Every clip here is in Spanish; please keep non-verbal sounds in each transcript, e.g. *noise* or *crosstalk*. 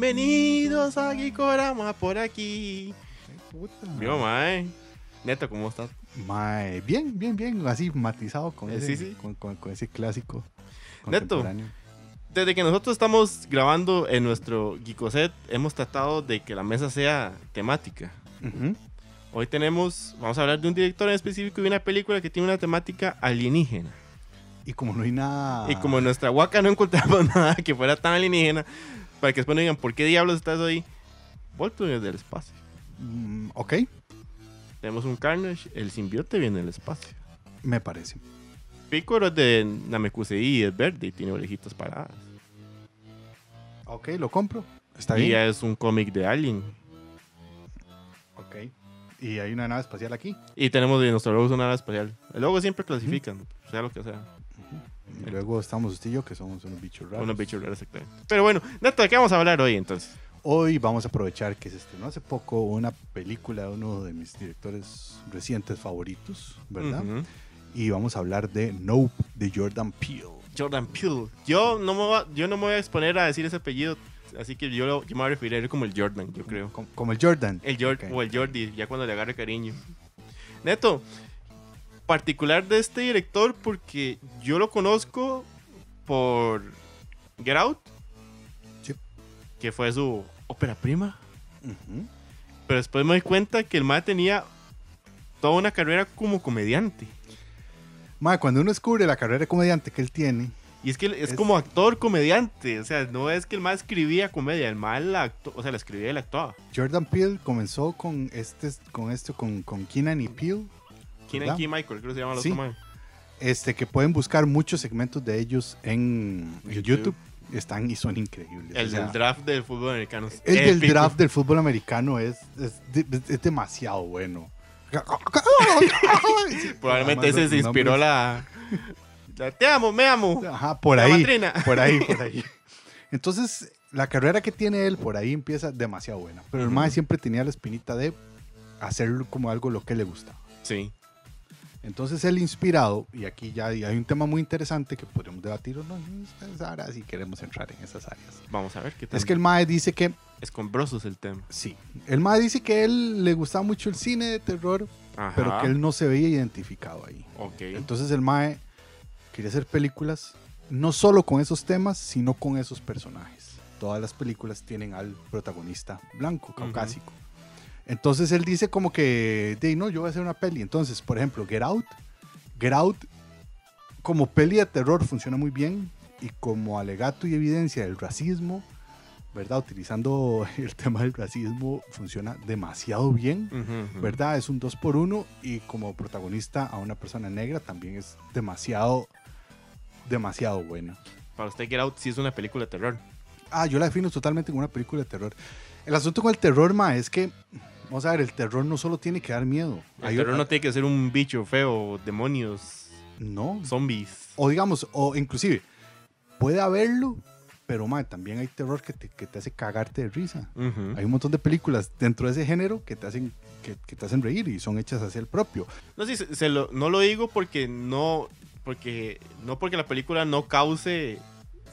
bienvenidos a Gikorama por aquí. Puta. Mae. Neto, ¿cómo estás? Mae, bien, bien, bien, así matizado con, Eh, ese, sí, sí. Con, con- con ese clásico. Neto. Desde que nosotros estamos grabando en nuestro Geekoset, hemos tratado de que la mesa sea temática. Hoy tenemos, vamos a hablar de un director en específico y una película que tiene una temática alienígena. Y como no hay nada. Y como en nuestra huaca no encontramos *laughs* nada que fuera tan alienígena, para que después no digan, ¿por qué diablos estás ahí? Voltron es del espacio. Mm, ok, Tenemos un Carnage, el simbiote viene del espacio. me parece. Piccolo es de Namekusei y es verde y tiene orejitas paradas. Ok, lo compro. Está y bien. ya es un cómic de Alien. Ok. Y hay una nave espacial aquí. Y tenemos de nuestro logo una nave espacial. El logo siempre clasifican, sea lo que sea. Y luego estamos usted y yo, que somos unos bichos raros. Unos bichos raros, exactamente. Pero bueno, Neto, ¿de qué vamos a hablar hoy entonces? Hoy vamos a aprovechar que se estrenó hace poco una película de uno de mis directores recientes favoritos, ¿verdad? Y vamos a hablar de Nope de Jordan Peele. Jordan Peele. Yo no, me voy a, yo no me voy a exponer a decir ese apellido, así que yo, lo- yo me voy a referir a él como el Jordan, yo creo. Com- Como el Jordan. El Jord Ok. o el Jordi, ya cuando le agarre cariño. Neto, particular de este director porque yo lo conozco por Get Out, Sí. que fue su ópera prima. Pero después me doy cuenta que el MAE tenía toda una carrera como comediante. Mae, cuando uno descubre la carrera de comediante que él tiene, Y es que es, Es- como actor comediante. O sea, no es que el MAE escribía comedia, el MAE la o sea, la escribía y la actuaba. Jordan Peele comenzó con este, con esto, con, con Keenan y Peele, Keenan Michael, creo que se llama el Sí. otro este, que pueden buscar muchos segmentos de ellos en, YouTube. YouTube. Están y son increíbles. El o sea, del draft del fútbol americano. es El del draft del fútbol americano es, es, de- es demasiado bueno. *laughs* Probablemente ese se inspiró la, la- Te amo, me amo. Ajá, por La ahí. matrina. Por ahí, *laughs* por ahí. Entonces, la carrera que tiene él por ahí empieza demasiado buena. Pero el mae siempre tenía la espinita de hacerlo como algo lo que le gustaba. Sí. Entonces, él inspirado, y aquí ya hay un tema muy interesante que podríamos debatir o no, ahora si queremos entrar en esas áreas. Vamos a ver qué tal. Es que el mae dice que, Escombroso es el tema. sí, el mae dice que él le gustaba mucho el cine de terror, Ajá. pero que él no se veía identificado ahí. Ok. Entonces el Mae quería hacer películas no solo con esos temas, sino con esos personajes. Todas las películas tienen al protagonista blanco, caucásico. Entonces él dice como que, de no, yo voy a hacer una peli. Entonces, por ejemplo, Get Out. Get Out, como peli de terror, funciona muy bien. Y como alegato y evidencia del racismo, ¿verdad? Utilizando *laughs* el tema del racismo, funciona demasiado bien. ¿verdad? Es un 2 por 1 y como protagonista a una persona negra también es demasiado, demasiado buena. Para usted, Get Out sí es una película de terror. Ah, yo la defino totalmente como una película de terror. El asunto con el terror, ma, es que, vamos a ver, el terror no solo tiene que dar miedo. El Hay terror otra- no tiene que ser un bicho feo, demonios, No. zombies. O digamos, o inclusive, puede haberlo, pero ma, también hay terror que te, que te hace cagarte de risa. Hay un montón de películas dentro de ese género que te hacen, que, que te hacen reír y son hechas hacia el propio. No, sí, se, se lo, no lo digo porque no, porque no porque la película no cause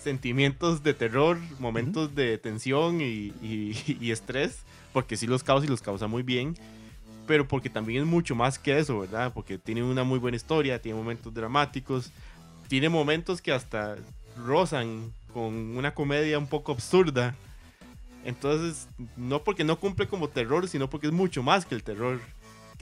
sentimientos de terror, momentos de tensión y, y- *laughs* y estrés, porque sí los causa y los causa muy bien, pero porque también es mucho más que eso, ¿verdad? Porque tiene una muy buena historia, tiene momentos dramáticos, tiene momentos que hasta rozan con una comedia un poco absurda. Entonces, no porque no cumple como terror, sino porque es mucho más que el terror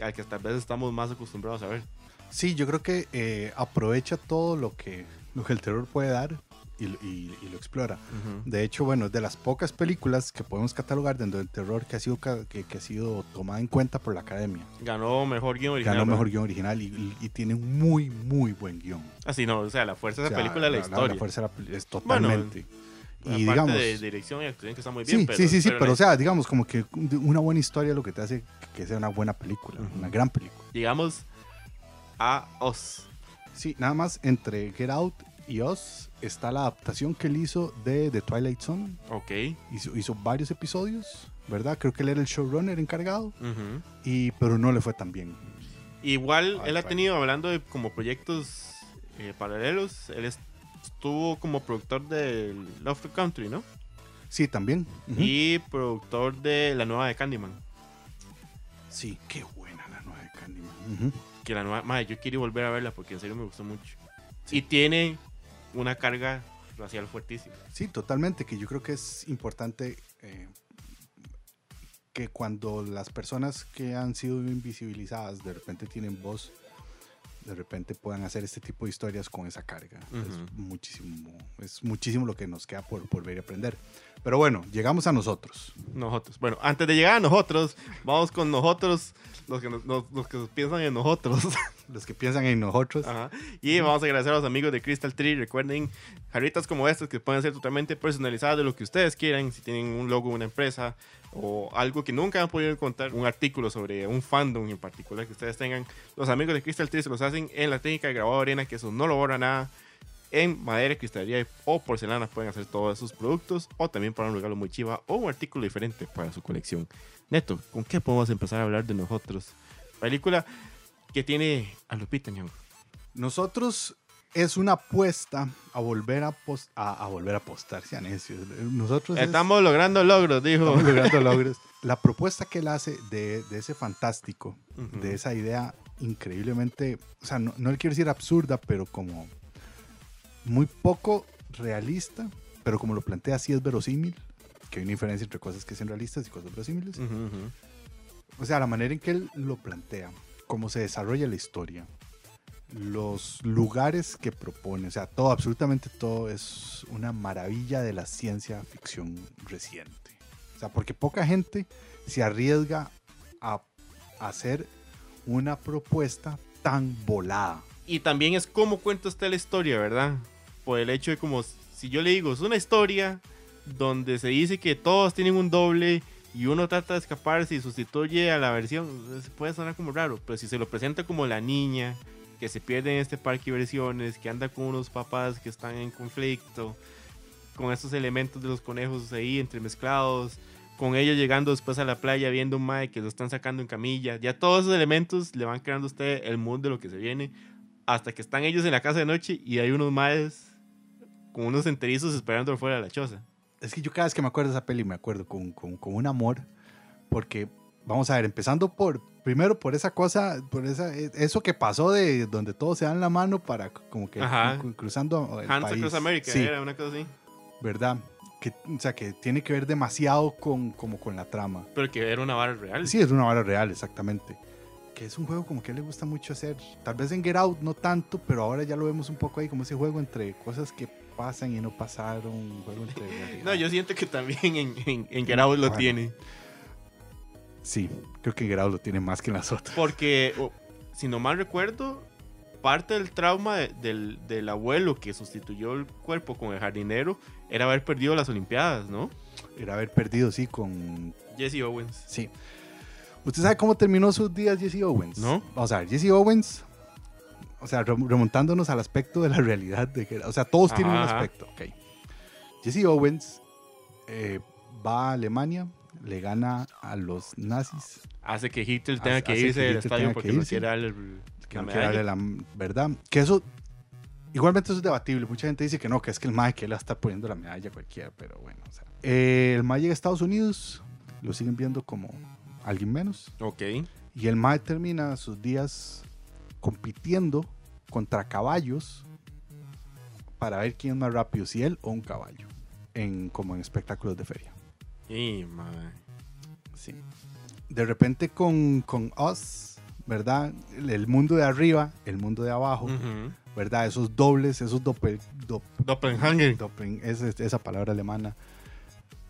al que tal vez estamos más acostumbrados a ver. Sí, yo creo que eh, aprovecha todo lo que, lo que el terror puede dar y, y- y lo explora. De hecho, bueno, es de las pocas películas que podemos catalogar dentro del terror que ha sido, que, que ha sido tomada en cuenta por la academia. Ganó mejor guion original. Ganó mejor guion original y, y- tiene un muy, muy buen guion. Así no, o sea, la fuerza de O sea, película es la, historia. fuerza de la es totalmente. Aparte y digamos. de dirección y actuación que está muy bien. Sí, pero, sí, sí, sí, pero, la- o sea, digamos como que una buena historia es lo que te hace que sea una buena película, Ujú. una gran película. Digamos a Oz. Sí, nada más entre Get Out y Us está la adaptación que él hizo de The Twilight Zone. Ok. Hizo, hizo varios episodios, ¿verdad? Creo que él era el showrunner encargado, y, pero no le fue tan bien. Igual él ha tenido, hablando de como proyectos eh, paralelos, él es- estuvo como productor de Love Country, ¿no? Sí, también. Y productor de la nueva de Candyman. Sí, qué buena la nueva de Candyman. Que la nueva, madre, yo quiero volver a verla porque en serio me gustó mucho. Y tiene una carga racial fuertísima. Sí, totalmente, que yo creo que es importante eh, que cuando las personas que han sido invisibilizadas de repente tienen voz, de repente puedan hacer este tipo de historias con esa carga. Ujú. Es muchísimo, es muchísimo lo que nos queda por, por ver y aprender. Pero bueno, llegamos a nosotros. Nosotros. Bueno, antes de llegar a nosotros, vamos con nosotros, los que, nos- los que piensan en nosotros. *laughs* Los que piensan en nosotros. Ajá. Y vamos a agradecer a los amigos de Crystal Tree. Recuerden, jarritas como estas que pueden ser totalmente personalizadas de lo que ustedes quieran. Si tienen un logo una empresa o algo que nunca han podido encontrar, un artículo sobre un fandom en particular que ustedes tengan, los amigos de Crystal Tree los hacen en la técnica de grabado de arena, que eso no lo borra nada. En madera, cristalería o porcelana pueden hacer todos esos productos o también para un regalo muy chiva o un artículo diferente para su colección. Neto, ¿con qué podemos empezar a hablar de nosotros? Película que tiene a Lupita Nyong'o. Nosotros es una apuesta a volver a, pos- a, a volver a apostar, sean necios. Nosotros es- Estamos logrando logros, dijo. estamos logrando *laughs* logros. La propuesta que él hace de, de ese fantástico, de esa idea increíblemente, o sea, no, no le quiero decir absurda, pero como muy poco realista, pero como lo plantea, sí es verosímil, que hay una diferencia entre cosas que son realistas y cosas verosímiles. Ujú, ujú. O sea, la manera en que él lo plantea, cómo se desarrolla la historia, los lugares que propone, o sea, todo, absolutamente todo es una maravilla de la ciencia ficción reciente. O sea, porque poca gente se arriesga a hacer una propuesta tan volada. Y también es como cuenta usted la historia, ¿verdad? Por el hecho de como, si yo le digo, es una historia donde se dice que todos tienen un doble y uno trata de escaparse y sustituye a la versión, puede sonar como raro, pero si se lo presenta como la niña que se pierde en este parque de versiones, que anda con unos papás que están en conflicto, con estos elementos de los conejos ahí entremezclados, con ellos llegando después a la playa viendo un mae que lo están sacando en camilla, ya todos esos elementos le van creando a usted el mood de lo que se viene, hasta que están ellos en la casa de noche y hay unos maes con unos enterizos esperando fuera de la choza. Es que yo cada vez que me acuerdo de esa peli me acuerdo con, con- con un amor, porque vamos a ver, empezando por, primero por esa cosa, por esa, e, eso que pasó de donde todos se dan la mano para como que Ajá. cruzando el Hands país. Across America, Sí, era una cosa así. ¿verdad? Que, o sea, que tiene que ver demasiado con, como con la trama. Pero que era una vara real. Sí, es una vara real, exactamente. Que es un juego como que le gusta mucho hacer. Tal vez en Get Out no tanto, pero ahora ya lo vemos un poco ahí como ese juego entre cosas que pasan y no pasaron. Un juego entre realidad. *laughs* No, yo siento que también en, en, en Get Out lo Bueno. tiene. Sí, creo que Out lo tiene más que en las otras. Porque, si no mal recuerdo, parte del trauma de- del, del abuelo que sustituyó el cuerpo con el jardinero era haber perdido las Olimpiadas, ¿no? Era haber perdido, sí, con... Jesse Owens. Sí. ¿Usted sabe cómo terminó sus días Jesse Owens? No. Vamos a ver, Jesse Owens, o sea, rem- remontándonos al aspecto de la realidad, de que, o sea, todos tienen un Ajá, ajá. aspecto, ok. Jesse Owens eh, va a Alemania, le gana a los nazis, Hace que Hitler tenga Hace- que irse del estadio porque que no quiere darle que la no quiere darle medalla. la verdad, que eso, igualmente eso es debatible, mucha gente dice que no, que es que el MAE que le estar poniendo la medalla a cualquiera, pero bueno, o sea. Eh, el MAE llega a Estados Unidos, lo siguen viendo como alguien menos, Ok. Y el Mae termina sus días compitiendo contra caballos para ver quién es más rápido, si él o un caballo, en, como en espectáculos de feria. Y, madre. Sí. De repente con, con Us, ¿verdad? El, el mundo de arriba, el mundo de abajo, Ujú. ¿verdad? Esos dobles, esos doppel, dop- Doppelganger. doppel- es- es- esa palabra alemana.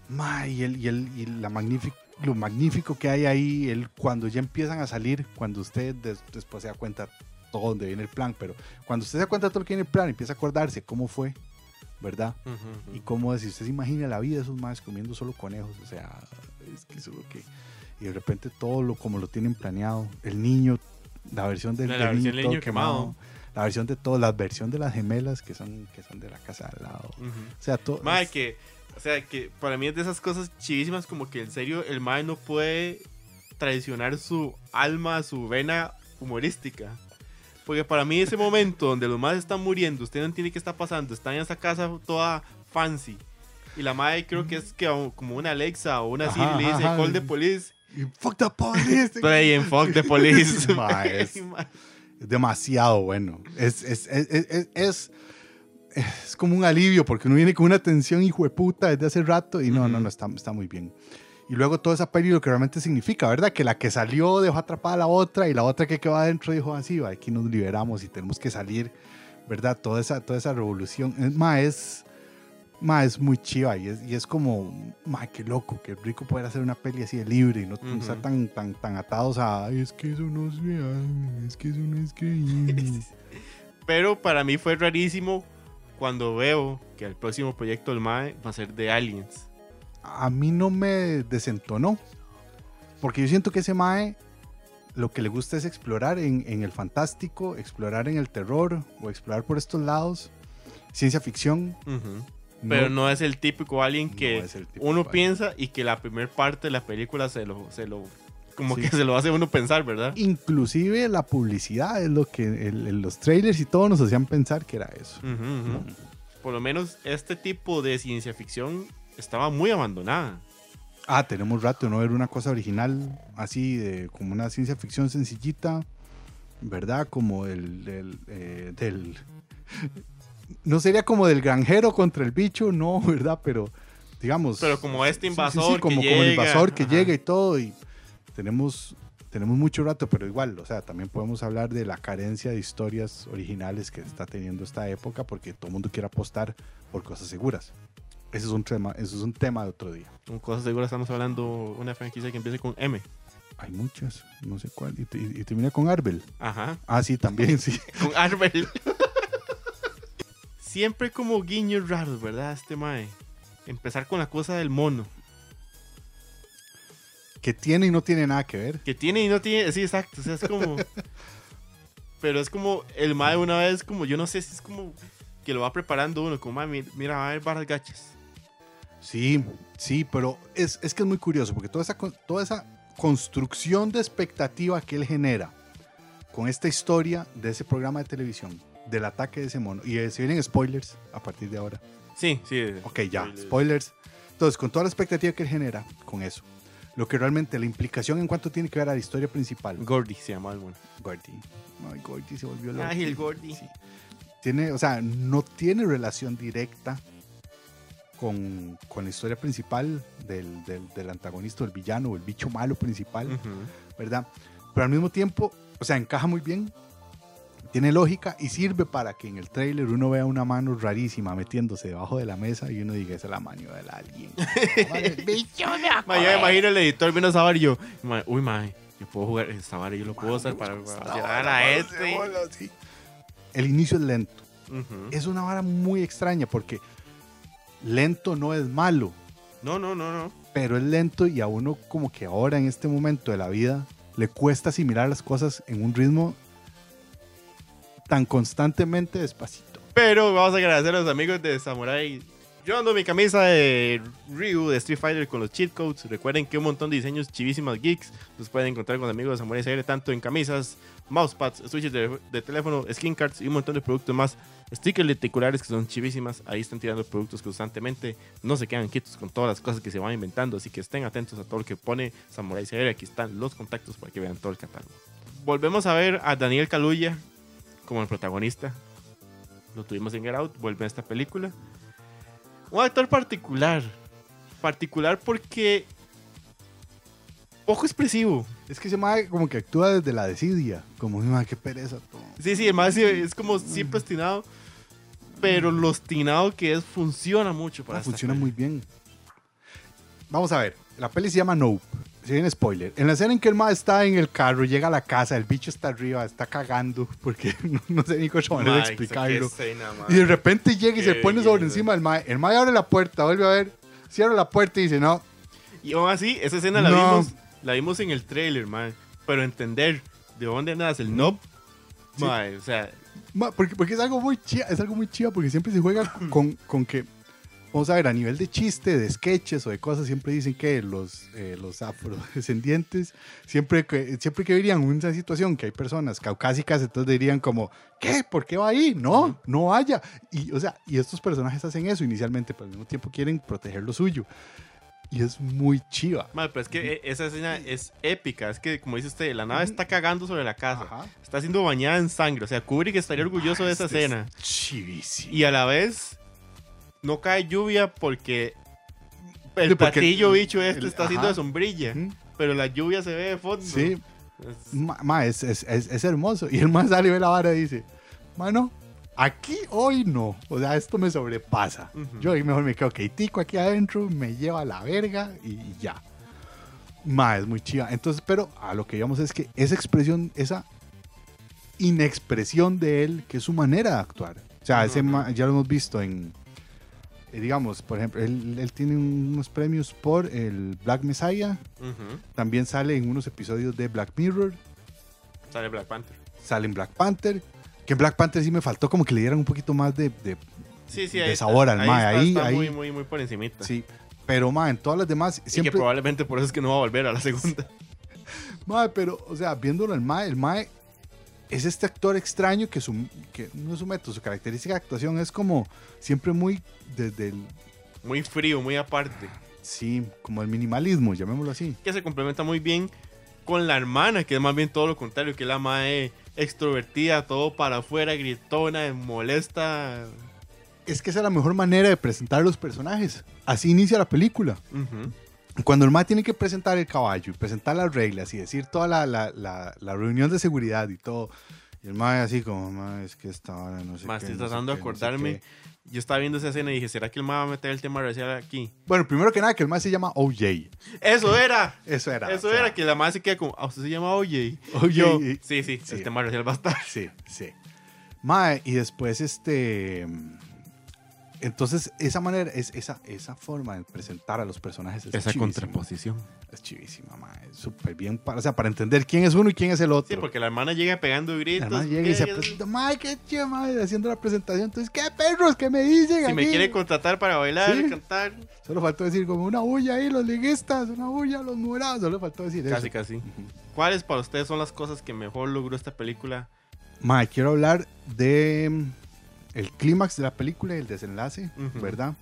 Mae, y, el, y, el, y la lo magnífico que hay ahí, el, cuando ya empiezan a salir, cuando usted des- después se da cuenta todo donde viene el plan, pero cuando usted se da cuenta de todo lo que viene el plan, empieza a acordarse cómo fue, ¿verdad? Y cómo, si usted se imagina la vida de esos más comiendo solo conejos, o sea, es que eso es lo que... Y de repente todo lo como lo tienen planeado, el niño, la versión del, La del versión todo niño quemado. la versión de todo, la versión de las gemelas que son, que son de la casa al lado. O sea, todo... Es- que, o sea, que para mí es de esas cosas chivísimas como que en serio el Mae no puede traicionar su alma, su vena humorística. Porque para mí ese momento donde los más están muriendo, usted no entiende qué está pasando, están en esa casa toda fancy. Y la madre creo que es que como una Alexa o una Siri le dice ajá. call the police. *laughs* Y fuck the police. Play fuck the police. Ma, es- *laughs* Es demasiado bueno. Es, es, es, es, como un alivio porque uno viene con una tensión hijo de puta desde hace rato y no, no, no, está, está muy bien. Y luego toda esa peli lo que realmente significa, ¿verdad? Que la que salió dejó atrapada a la otra y la otra que quedó adentro dijo así, "Va, aquí nos liberamos y tenemos que salir, ¿verdad? Toda esa, toda esa revolución. Es, ma, es, ma, es muy chiva y es, y es como, ma, qué loco, qué rico poder hacer una peli así de libre y no, estar tan, tan, tan atados a, "Ay, es que eso no es real, es que eso no es creíble. *laughs* Pero para mí fue rarísimo cuando veo que el próximo proyecto del MAE va a ser de Aliens. A mí no me desentonó. Porque yo siento que ese Mae lo que le gusta es explorar en, en el fantástico, explorar en el terror o explorar por estos lados. Ciencia ficción. Pero no es el típico Alien que uno piensa y que la primera parte de la película se lo, se lo como Sí. que se lo hace uno pensar, ¿verdad? Inclusive la publicidad es lo que el- los trailers y todo nos hacían pensar que era eso. Por lo menos este tipo de ciencia ficción estaba muy abandonada. Ah, tenemos rato de no ver una cosa original así, de, como una ciencia ficción sencillita, ¿verdad? Como el, del- eh, del... No sería como del granjero contra el bicho, no, *laughs* ¿verdad? Pero, digamos... Pero como este sí, sí, sí, invasor como, que como el invasor que ajá. llega y todo, y tenemos, tenemos mucho rato, pero igual, o sea, también podemos hablar de la carencia de historias originales que está teniendo esta época, porque todo el mundo quiere apostar por cosas seguras. Ese es un tema, eso es un tema de otro día. Con cosas seguras estamos hablando una franquicia que empiece con M. Hay muchas, no sé cuál. Y, te- y termina con Arbel. Ajá. Ah, sí, también, sí. *laughs* Con Arbel. *laughs* Siempre como guiños raros, ¿verdad? Este mae. Empezar con la cosa del mono. Que tiene y no tiene nada que ver. Que tiene y no tiene. Sí, exacto. O sea, es como. *laughs* Pero es como el mae una vez, como yo no sé si es como que lo va preparando uno. Como, mae, mi- mira, va a haber varas gachas. Sí, sí, pero es, es que es muy curioso porque toda esa, toda esa construcción de expectativa que él genera con esta historia de ese programa de televisión, del ataque de ese mono, y eh, se vienen spoilers a partir de ahora. Sí, sí. Ok, ya, spoilers. Entonces, con toda la expectativa que él genera con eso, lo que realmente la implicación en cuanto tiene que ver a la historia principal, Gordy se llama el mono. Gordy. Ay, Gordy se volvió loco. Ay, el Gordy. Sí. Tiene, o sea, no tiene relación directa con, con la historia principal del, del, del antagonista, o el villano, o el bicho malo principal, Ujú. ¿verdad? Pero al mismo tiempo, o sea, encaja muy bien, tiene lógica y sirve para que en el trailer uno vea una mano rarísima metiéndose debajo de la mesa y uno diga, esa es la mano del alguien. *laughs* bicho me Ma, yo me imagino el editor viendo esa vara y yo, ma, uy, mae, yo puedo jugar esa vara, yo lo puedo usar para, para tirar a este. Sí. El inicio es lento. Ujú. Es una vara muy extraña porque lento no es malo, No, no, no, no. pero es lento y a uno como que ahora en este momento de la vida le cuesta asimilar las cosas en un ritmo tan constantemente despacito. Pero vamos a agradecer a los amigos de Samurai. Yo ando mi camisa de Ryu de Street Fighter con los cheat codes. Recuerden que un montón de diseños chivísimas geeks los pueden encontrar con amigos de Samurai CR, tanto en camisas, mousepads, switches de, de teléfono, skin cards y un montón de productos más. Stickers reticulares que son chivísimas. Ahí están tirando productos constantemente. No se quedan quietos con todas las cosas que se van inventando. Así que estén atentos a todo lo que pone Samurai CR. Aquí están los contactos para que vean todo el catálogo. Volvemos a ver a Daniel Kaluuya como el protagonista. Lo tuvimos en Get Out, vuelve a esta película. Un actor particular. Particular porque. Poco expresivo. Es que se llama como que actúa desde la desidia, como "Ay, qué pereza todo. Sí, sí, además sí, es como siempre ostinado. Pero lo ostinado que es funciona mucho para Ah, esta funciona muy bien. Vamos a ver, la peli se llama Nope. Si spoiler. En la escena en que el ma está en el carro, llega a la casa, el bicho está arriba, está cagando, porque *laughs* no, no sé ni cómo manera de explicarlo. escena. Y de repente llega y Qué se pone sobre encima del mae. El mae abre la puerta, vuelve a ver, cierra la puerta y dice, no, Y aún así, esa escena la No. vimos la vimos en el trailer, man. Pero entender de dónde nace el nope, Sí. o sea, Ma, porque, porque es algo muy chiva, es algo muy chiva porque siempre se juega *clears throat* con, con que vamos a ver, a nivel de chiste, de sketches o de cosas, siempre dicen que los, eh, los afrodescendientes, siempre que, siempre que verían una situación que hay personas caucásicas, entonces dirían como, ¿qué? ¿Por qué va ahí? No, no vaya. Y, o sea, y estos personajes hacen eso inicialmente, pero al mismo tiempo quieren proteger lo suyo. Y es muy chiva. Madre, pero es que e- esa escena es épica. Es que, como dice usted, la nave está cagando sobre la casa. Ajá. Está siendo bañada en sangre. O sea, Kubrick estaría orgulloso de esa Este es escena. Chivísimo. Y a la vez, no cae lluvia porque el Sí, porque platillo el- bicho este el- está haciendo de sombrilla. Pero la lluvia se ve de fondo. Sí, Es- ma, ma, es, es, es, hermoso. Y el más sale y ve la vara y dice, mano, aquí hoy no. O sea, esto me sobrepasa. Ujú. Yo ahí mejor me quedo tico aquí adentro, me lleva a la verga y, y ya. Ma, es muy chiva. Entonces, pero a lo que íbamos es que esa expresión, esa inexpresión de él, que es su manera de actuar. O sea, ese ya lo hemos visto en, digamos, por ejemplo, él, él tiene unos premios por el Black Messiah. También sale en unos episodios de Black Mirror. Sale Black Panther. Sale en Black Panther. Que en Black Panther sí me faltó como que le dieran un poquito más de... de- Sí, sí, De ahí sabor al ahí mae, está, ahí- está ahí- muy, muy, muy por encimita. sí. Pero, ma, en todas las demás... Y que Siempre... probablemente por eso es que no va a volver a la segunda. *laughs* Mae, pero, o sea, viéndolo el Mae, el Mae es este actor extraño que, su, que no es su método, su característica de actuación es como siempre muy desde el, Muy frío, muy aparte. sí, como el minimalismo, llamémoslo así. Que se complementa muy bien con la hermana, que es más bien todo lo contrario, que es la mae extrovertida, todo para afuera, gritona, molesta. Es que esa es la mejor manera de presentar los personajes. Así inicia la película. Cuando el Mae tiene que presentar el caballo y presentar las reglas y decir toda la, la, la, la reunión de seguridad y todo, y el Mae así como, Mae, es que esta hora no sé qué, estoy no tratando de qué, no sé acordarme. qué". Yo estaba viendo esa escena y dije, ¿será que el mae va a meter el tema racial aquí? Bueno, primero que nada, que el Mae se llama OJ. ¡Eso era! *laughs* Eso era. Eso o sea, era, que la mae se queda como, ¿a usted se llama OJ? OJ. Yo, sí, sí, Sí. el tema racial va a estar. Sí, sí. Mae, y después este. Entonces, esa manera, es, esa, esa forma de presentar a los personajes es Esa chivísima. contraposición. Es chivísima, mae. Es súper bien. Para, o sea, para entender quién es uno y quién es el otro. Sí, porque la hermana llega pegando gritos. Además llega y se presenta, mae, qué chido, mae, haciendo la presentación. Entonces, ¿qué perros que me dicen? Si me aquí?" quiere contratar para bailar, Sí. cantar. Solo faltó decir como una bulla ahí, los liguistas, una bulla, los morados. Solo faltó decir Casi, eso. casi. ¿Cuáles para ustedes son las cosas que mejor logró esta película? Mae, quiero hablar de el clímax de la película y el desenlace. ¿verdad?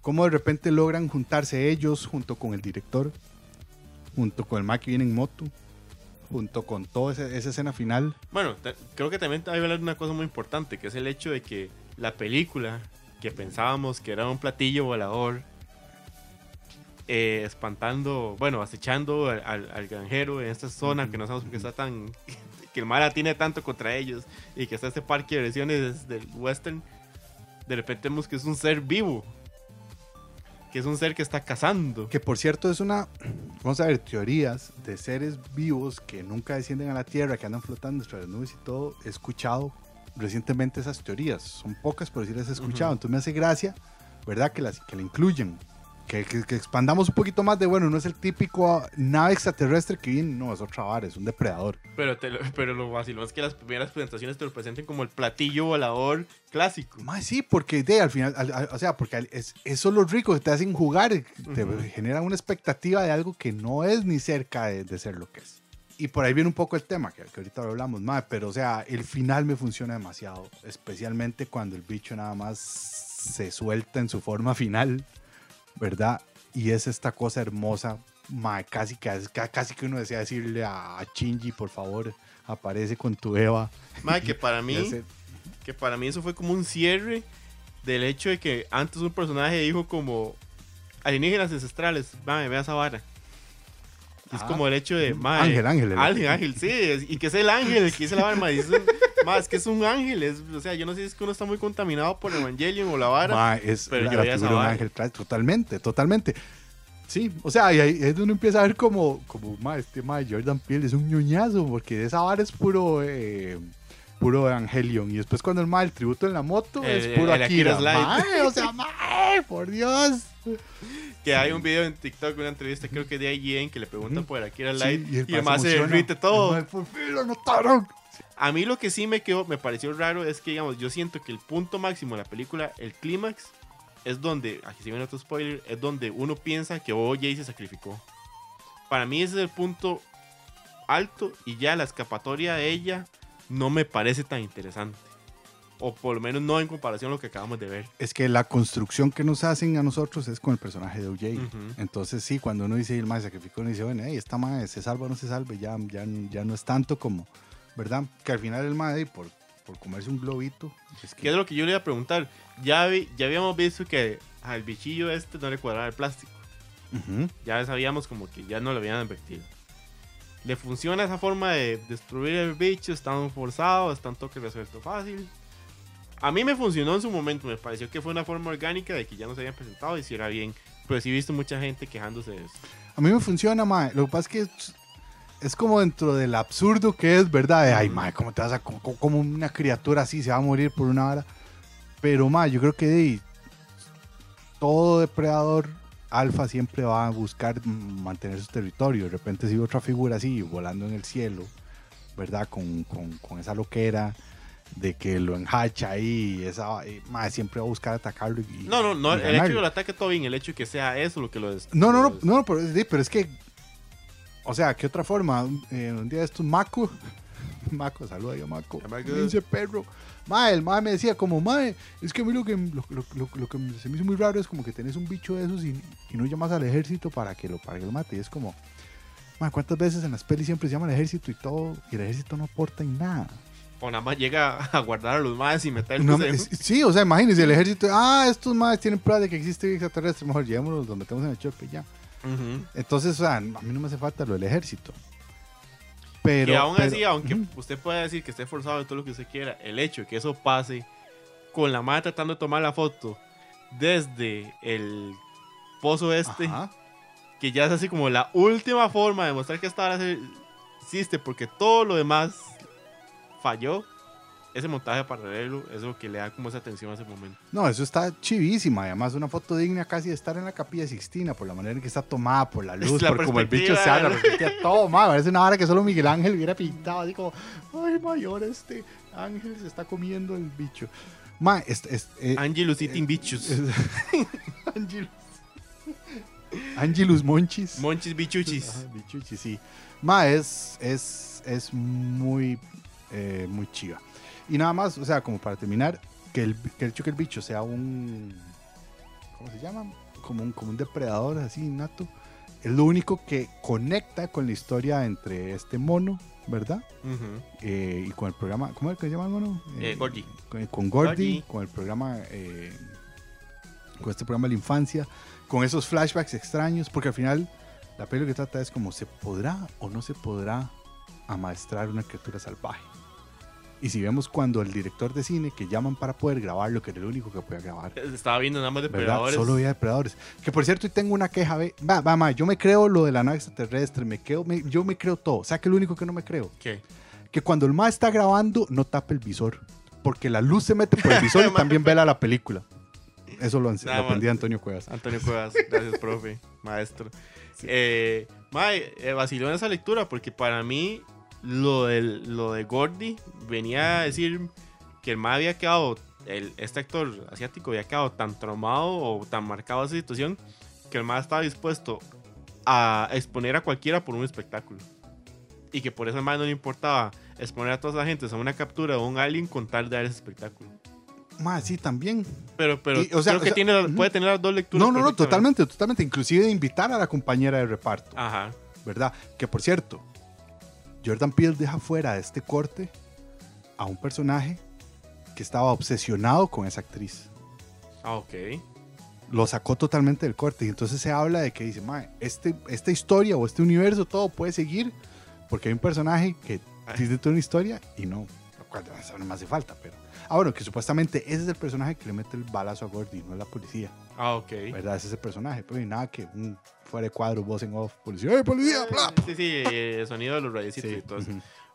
Cómo de repente logran juntarse ellos junto con el director, junto con el Mae que viene en moto, junto con toda esa, esa escena final. Bueno, creo que también hay que hablar de una cosa muy importante, que es el hecho de que la película, que pensábamos que era un platillo volador, eh, espantando, bueno, acechando al, al- al granjero en esta zona, que no sabemos por qué está tan... que el mala tiene tanto contra ellos, y que está este parque de versiones del western, de repente vemos que es un ser vivo, que es un ser que está cazando. Que por cierto es una, vamos a ver, teorías de seres vivos que nunca descienden a la Tierra, que andan flotando entre las nubes y todo. He escuchado recientemente esas teorías. Son pocas, pero sí las he escuchado. Entonces me hace gracia, ¿verdad? Que, las, que la incluyan. Que, que- que expandamos un poquito más de, bueno, no es el típico nave extraterrestre que viene, no, es otra vara, es un depredador. Pero, te lo, pero lo vacilón es que las primeras presentaciones te lo presenten como el platillo volador clásico. Más sí, porque de, al final, al- al- o sea, porque es, eso es lo rico que te hacen jugar, te Ujú. generan una expectativa de algo que no es ni cerca de, de ser lo que es. Y por ahí viene un poco el tema, que, que ahorita lo hablamos más, pero o sea, el final me funciona demasiado, especialmente cuando el bicho nada más se suelta en su forma final, ¿verdad? Y es esta cosa hermosa, mae, casi, que, ca- casi que uno desea decirle a, Shinji, por favor, aparece con tu Eva. *laughs* Que para *laughs* mí, que para mí eso fue como un cierre del hecho de que antes un personaje dijo como alienígenas ancestrales, mae, vea esa vara. Es Ah. como el hecho de, mae, Ángel, ángel, el- Ángel, ángel, sí, es- y que es el ángel el que dice la vara, mae, *laughs* es mae, que es un ángel, es- o sea, yo no sé si es que uno está muy contaminado por Evangelion o la vara. Es pero la, yo la figura un ángel totalmente, totalmente. Sí, o sea, y ahí es donde uno empieza a ver como, como ma, este ma, Jordan Peele es un ñoñazo, porque de esa vara es puro, eh, puro Evangelion. Y después cuando el ma, el tributo en la moto, El- es puro el Akira. Akira's Light. Ma, o sea, por Dios. Que hay un video en TikTok, una entrevista, creo que de IGN, que le preguntan por Akira Sí, Light y, el además se derrite todo. El por fin lo notaron. A mí lo que sí me quedó, me pareció raro es que, digamos, yo siento que el punto máximo de la película, el clímax, es donde, aquí se viene otro spoiler, es donde uno piensa que OJ se sacrificó. Para mí ese es el punto alto y ya la escapatoria de ella no me parece tan interesante. O por lo menos no en comparación a lo que acabamos de ver. Es que la construcción que nos hacen a nosotros es con el personaje de OJ. Entonces sí, cuando uno dice el más sacrificó, uno dice, bueno, hey, esta madre se salva o no se salve, ya, ya, ya no es tanto como, ¿verdad? Que al final el madre, por, por comerse un globito, es Que que... es lo que yo le iba a preguntar. Ya, vi- ya habíamos visto que al bichillo este no le cuadraba el plástico. Ujú. Ya sabíamos como que ya no lo habían advertido. ¿Le funciona esa forma de destruir el bicho? ¿Está tan forzado? ¿Está un toque resuelto fácil? A mí me funcionó en su momento. Me pareció que fue una forma orgánica de que ya nos habían presentado y hiciera bien. Pero sí he visto mucha gente quejándose de eso. A mí me funciona, mae. Lo que pasa es que es, es como dentro del absurdo que es, ¿verdad? De, ay, mae, ¿cómo te vas a... co- co- Como una criatura así se va a morir por una hora? Pero, mae, yo creo que de, todo depredador alfa siempre va a buscar mantener su territorio. De repente si otra figura así, volando en el cielo, ¿verdad? Con, con, con esa loquera de que lo enhacha ahí, y esa, y, mae, siempre va a buscar atacarlo. Y, No, no, no. y El hecho ganarlo. del ataque todo bien. El hecho de que sea eso lo que lo des- No, no, lo no, no, pero, sí, pero es que, o sea, ¿qué otra forma? Eh, un día de estos, Maco, *laughs* Maco, saluda yo, Maco, dice perro. Mae, el mae me decía como, mae, es que a mí lo que, lo, lo- lo- lo que se me hizo muy raro es como que tenés un bicho de esos y, y no llamas al ejército para que lo, para que lo mate. Y es como, mae, ¿cuántas veces en las pelis siempre se llama al ejército y todo, y el ejército no aporta en nada? O nada más llega a guardar a los más y meterlos No, en- sí, o sea, imagínense, el ejército, ah, estos maes tienen pruebas de que existe extraterrestre, mejor llevémoslos, los metemos en el chope ya. Entonces, o sea, a mí no me hace falta lo del ejército. Pero, que aún pero- así, aunque usted pueda decir que esté forzado y todo lo que usted quiera, el hecho de que eso pase con la madre tratando de tomar la foto desde el pozo este, Ajá. que ya es así como la última forma de mostrar que esta hora existe, porque todo lo demás falló. Ese montaje paralelo es lo que le da como esa tensión a ese momento. No, eso está chivísima. Además, una foto digna casi de estar en la capilla Sixtina, por la manera en que está tomada, por la *laughs* luz, la por como el bicho se habla, perspectiva, todo, ma, parece una hora que solo Miguel Ángel hubiera pintado, así como, ay, mayor, este ángel se está comiendo el bicho. Ma, es, es, eh, Angelus Eating Bichos. *laughs* Angelus. Angelus Monchis. Monchis Bichuchis. Ajá, bichuchi, sí. Ma, es, es, es muy, eh, muy chiva. Y nada más, o sea, como para terminar, que el, que el hecho que el bicho sea un. ¿Cómo se llama? Como un, como un depredador así nato. Es lo único que conecta con la historia entre este mono, ¿verdad? Eh, y con el programa. ¿Cómo es que se llama el mono? Eh, Gordy. Con, con Gordy, Gordy. con el programa. eh, con este programa de la infancia. Con esos flashbacks extraños. Porque al final, la peli que trata es como: ¿se podrá o no se podrá amaestrar una criatura salvaje? Y si vemos cuando el director de cine que llaman para poder grabar lo que era el único que podía grabar. Estaba viendo nada más depredadores. Solo había depredadores. Que por cierto, y tengo una queja. ve- Va, va, ma, yo me creo lo de la nave extraterrestre. Me creo, me- yo me creo todo. O sea, que lo único que no me creo. ¿Qué? Que cuando el ma está grabando, no tape el visor. Porque la luz se mete por el visor y *laughs* también vela la película. Eso lo, aprendí de Antonio Cuevas. Antonio Cuevas, gracias, profe, maestro. *laughs* Eh, mae, eh, vaciló en esa lectura porque para mí lo, del, lo de Gordy venía a decir que el mae había quedado, el, este actor asiático había quedado tan traumado o tan marcado esa situación que el mae estaba dispuesto a exponer a cualquiera por un espectáculo. Y que por eso al mae no le importaba exponer a toda esa gente a una captura de un alien con tal de dar ese espectáculo. Ma, sí, también. Pero, pero Y, o sea, creo o que sea, tiene, puede tener las dos lecturas. No, no, no, totalmente, totalmente. Inclusive de invitar a la compañera de reparto. Ajá. ¿verdad? Que por cierto, Jordan Peele deja fuera de este corte a un personaje que estaba obsesionado con esa actriz. Ah, ok. Lo sacó totalmente del corte y entonces se habla de que dice, "Mae, este, esta historia o este universo todo puede seguir porque hay un personaje que tiene toda una historia y no, eso no me hace falta, pero... Ah, bueno, que supuestamente ese es el personaje que le mete el balazo a Gordy, no es la policía, Ah, ok. ¿verdad? Ese es el personaje, pero y nada que un fuera de cuadro, voz en off, policía, ¡eh, policía! bla". Sí, sí, eh, el sonido de los radiecitos Sí, y todo eso.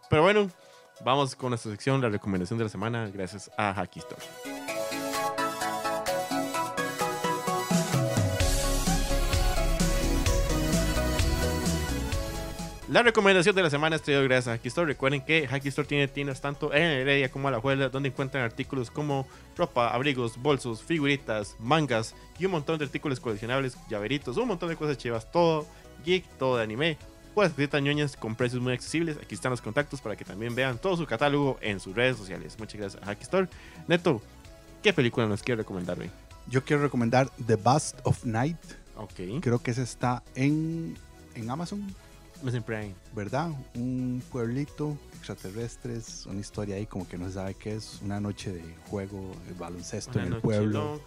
Pero bueno, vamos con nuestra sección, la recomendación de la semana, gracias a Hacky Store. La recomendación de la semana es traído gracias a Hacky Store. Recuerden que Hacky Store tiene tiendas tanto en Heredia como a la Juela, donde encuentran artículos como ropa, abrigos, bolsos, figuritas, mangas y un montón de artículos coleccionables, llaveritos, un montón de cosas chivas, todo geek, todo de anime. Pues visitan ñoñas con precios muy accesibles. Aquí están los contactos para que también vean todo su catálogo en sus redes sociales. Muchas gracias a Hacky Store. Neto, ¿qué película nos quiere recomendar hoy? Yo quiero recomendar The Bust of Night. Ok. Creo que ese está en, en Amazon, Me siempre hay. ¿verdad? Un pueblito, extraterrestres, una historia ahí como que no se sabe qué es. Una noche de juego, de baloncesto Una en el pueblo.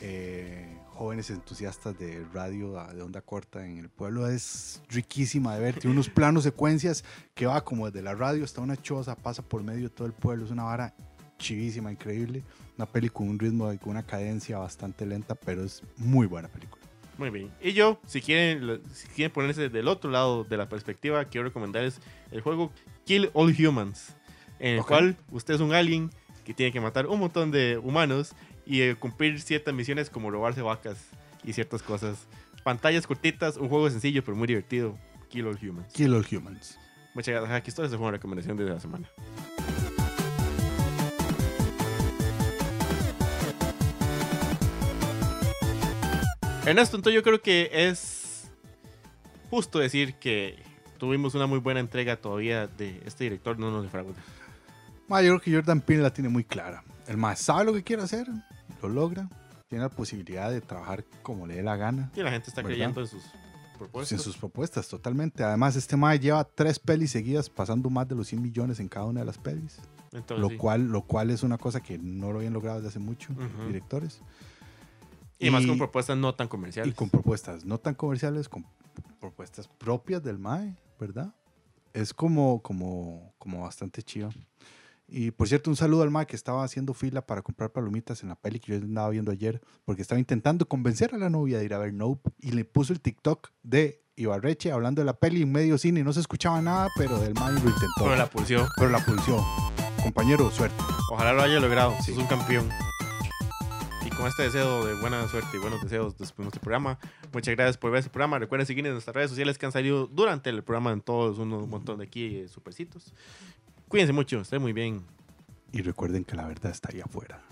eh, jóvenes entusiastas de radio de onda corta en el pueblo. Es riquísima de ver. Tiene unos *laughs* planos secuencias que va como desde la radio hasta una choza, pasa por medio de todo el pueblo. Es una vara chivísima, increíble. Una peli con un ritmo y con una cadencia bastante lenta, pero es muy buena película. Muy bien. Y yo, si quieren, si quieren ponerse del otro lado de la perspectiva, quiero recomendarles el juego Kill All Humans, en el cual usted es un alien que tiene que matar un montón de humanos y eh, cumplir ciertas misiones como robarse vacas y ciertas cosas. Pantallas cortitas, un juego sencillo pero muy divertido. Kill All Humans. Kill All Humans. Muchas gracias. Aquí está, esa fue una recomendación de la semana. Ernesto, entonces yo creo que es justo decir que tuvimos una muy buena entrega todavía de este director, no nos defrauda. Ma, yo creo que Jordan Peele la tiene muy clara. El más sabe lo que quiere hacer, lo logra. Tiene la posibilidad de trabajar como le dé la gana. Y la gente está ¿Verdad? creyendo en sus Pues propuestas. en sus propuestas, totalmente. Además, este Mae lleva tres pelis seguidas, pasando más de los 100 millones en cada una de las pelis. Entonces, lo, sí. cual, lo cual es una cosa que no lo habían logrado desde hace mucho directores. Y más con propuestas no tan comerciales. Y con propuestas no tan comerciales, con propuestas propias del MAE, ¿verdad? Es como, como, como bastante chido. Y por cierto, un saludo al MAE que estaba haciendo fila para comprar palomitas en la peli que yo andaba viendo ayer, porque estaba intentando convencer a la novia de ir a ver Nope y le puso el TikTok de Ibarreche hablando de la peli en medio cine y no se escuchaba nada, pero el MAE lo intentó. Pero la pulsión. pero la pulsó. Compañero, suerte. Ojalá lo haya logrado. Sí. Es un campeón. Con este deseo de buena suerte y buenos deseos despedimos este programa. Muchas gracias por ver este programa. Recuerden seguirnos en nuestras redes sociales que han salido durante el programa en todos un montón de aquí eh, supercitos. Cuídense mucho, estén muy bien. Y recuerden que la verdad está ahí afuera.